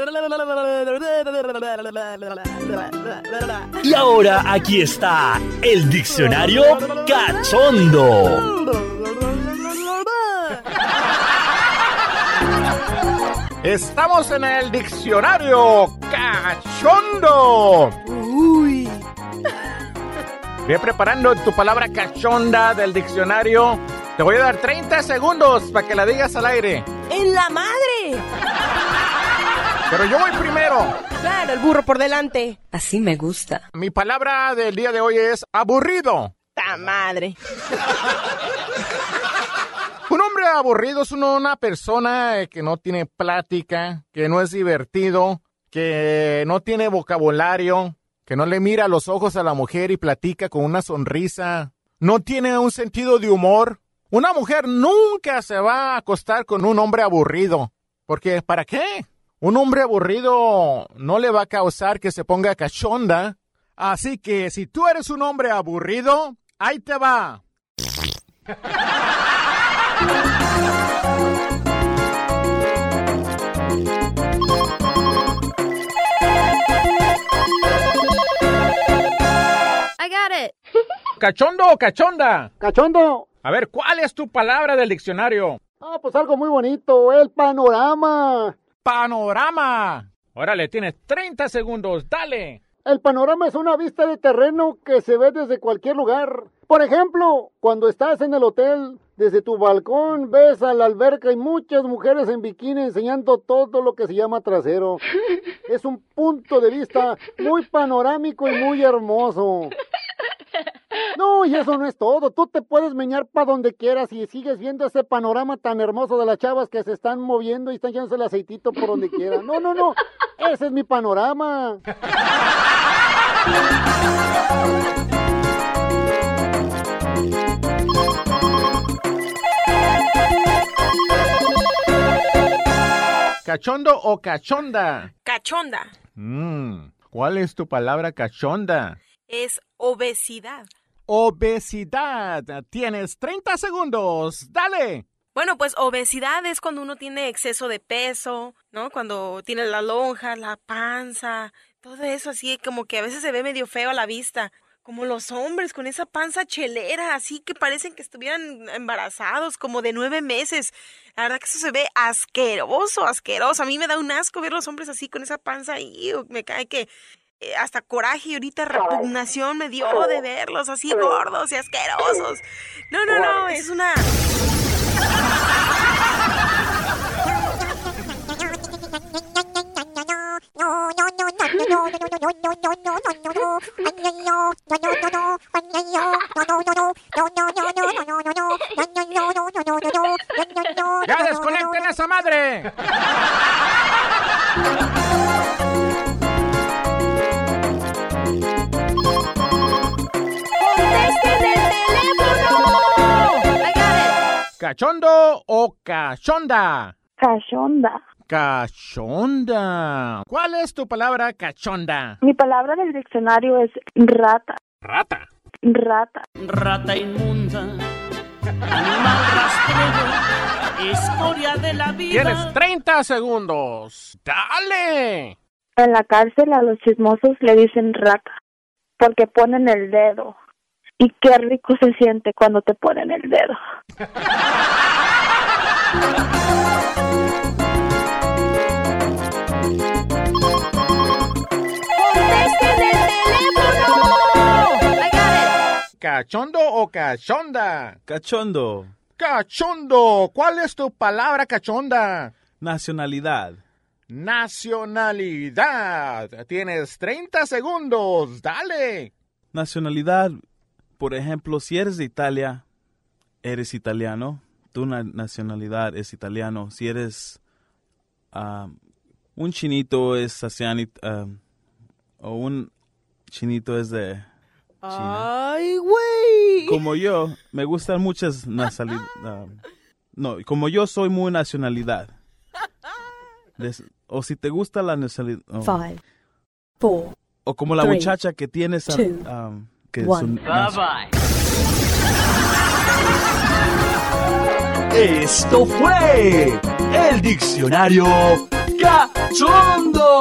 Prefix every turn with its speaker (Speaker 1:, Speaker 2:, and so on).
Speaker 1: Y ahora aquí está el diccionario cachondo.
Speaker 2: Estamos en el diccionario cachondo.
Speaker 3: Uy.
Speaker 2: Ve preparando tu palabra cachonda del diccionario. Te voy a dar 30 segundos para que la digas al aire.
Speaker 3: ¡En la madre!
Speaker 2: Pero yo voy primero.
Speaker 3: Claro, el burro por delante.
Speaker 4: Así me gusta.
Speaker 2: Mi palabra del día de hoy es aburrido.
Speaker 3: ¡Ta madre!
Speaker 2: Un hombre aburrido es una persona eh, que no tiene plática, que no es divertido, que no tiene vocabulario, que no le mira a los ojos a la mujer y platica con una sonrisa, no tiene un sentido de humor. Una mujer nunca se va a acostar con un hombre aburrido, porque ¿para qué? Un hombre aburrido no le va a causar que se ponga cachonda. Así que si tú eres un hombre aburrido, ahí te va.
Speaker 5: I got it.
Speaker 2: ¿Cachondo o cachonda?
Speaker 6: Cachondo.
Speaker 2: A ver, ¿cuál es tu palabra del diccionario?
Speaker 6: Ah, pues algo muy bonito, el panorama.
Speaker 2: Panorama. Órale, tienes 30 segundos, dale.
Speaker 6: El panorama es una vista de terreno que se ve desde cualquier lugar. Por ejemplo, cuando estás en el hotel, desde tu balcón ves a la alberca y muchas mujeres en bikini enseñando todo lo que se llama trasero. Es un punto de vista muy panorámico y muy hermoso. No, y eso no es todo. Tú te puedes meñar para donde quieras y sigues viendo ese panorama tan hermoso de las chavas que se están moviendo y están echándose el aceitito por donde quiera. No, no, no. Ese es mi panorama.
Speaker 2: ¿Cachondo o cachonda?
Speaker 3: Cachonda.
Speaker 2: Mm, ¿Cuál es tu palabra cachonda?
Speaker 3: Es obesidad.
Speaker 2: Obesidad. Tienes 30 segundos, dale.
Speaker 3: Bueno, pues obesidad es cuando uno tiene exceso de peso, ¿no? Cuando tiene la lonja, la panza, todo eso así como que a veces se ve medio feo a la vista. Como los hombres con esa panza chelera, así que parecen que estuvieran embarazados, como de nueve meses. La verdad que eso se ve asqueroso, asqueroso. A mí me da un asco ver los hombres así con esa panza y me cae que hasta coraje y ahorita repugnación me dio de verlos así gordos y asquerosos. No, no, no, es una...
Speaker 2: ¡Ya desconecten esa madre! ¿Cachondo o cachonda?
Speaker 7: Cachonda.
Speaker 2: Cachonda. ¿Cuál es tu palabra cachonda?
Speaker 7: Mi palabra del diccionario es rata.
Speaker 2: Rata.
Speaker 7: Rata.
Speaker 8: Rata inmunda, animal rastrero, escoria de la vida.
Speaker 2: Tienes 30 segundos. Dale.
Speaker 7: En la cárcel a los chismosos le dicen rata porque ponen el dedo. Y qué rico se siente cuando te ponen el dedo.
Speaker 5: ¡Contesten el teléfono!
Speaker 2: ¿Cachondo o cachonda?
Speaker 9: Cachondo.
Speaker 2: Cachondo. ¿Cuál es tu palabra cachonda?
Speaker 9: Nacionalidad.
Speaker 2: Nacionalidad. Tienes 30 segundos. Dale.
Speaker 9: Nacionalidad, por ejemplo, si eres de Italia, eres italiano. Tu na- nacionalidad es italiano. Si eres ah, un chinito es asiánico. ah, o un chinito es de China.
Speaker 3: ¡Ay, güey!
Speaker 9: Como yo, me gustan muchas nacionalidades. no, como yo soy muy nacionalidad. Des- o si te gusta la nacionalidad. oh.
Speaker 4: Five, four,
Speaker 9: O como la
Speaker 4: Three,
Speaker 9: muchacha que tiene esa...
Speaker 4: two,
Speaker 9: um,
Speaker 4: One.
Speaker 9: Bye bye.
Speaker 1: Esto fue el diccionario cachondo.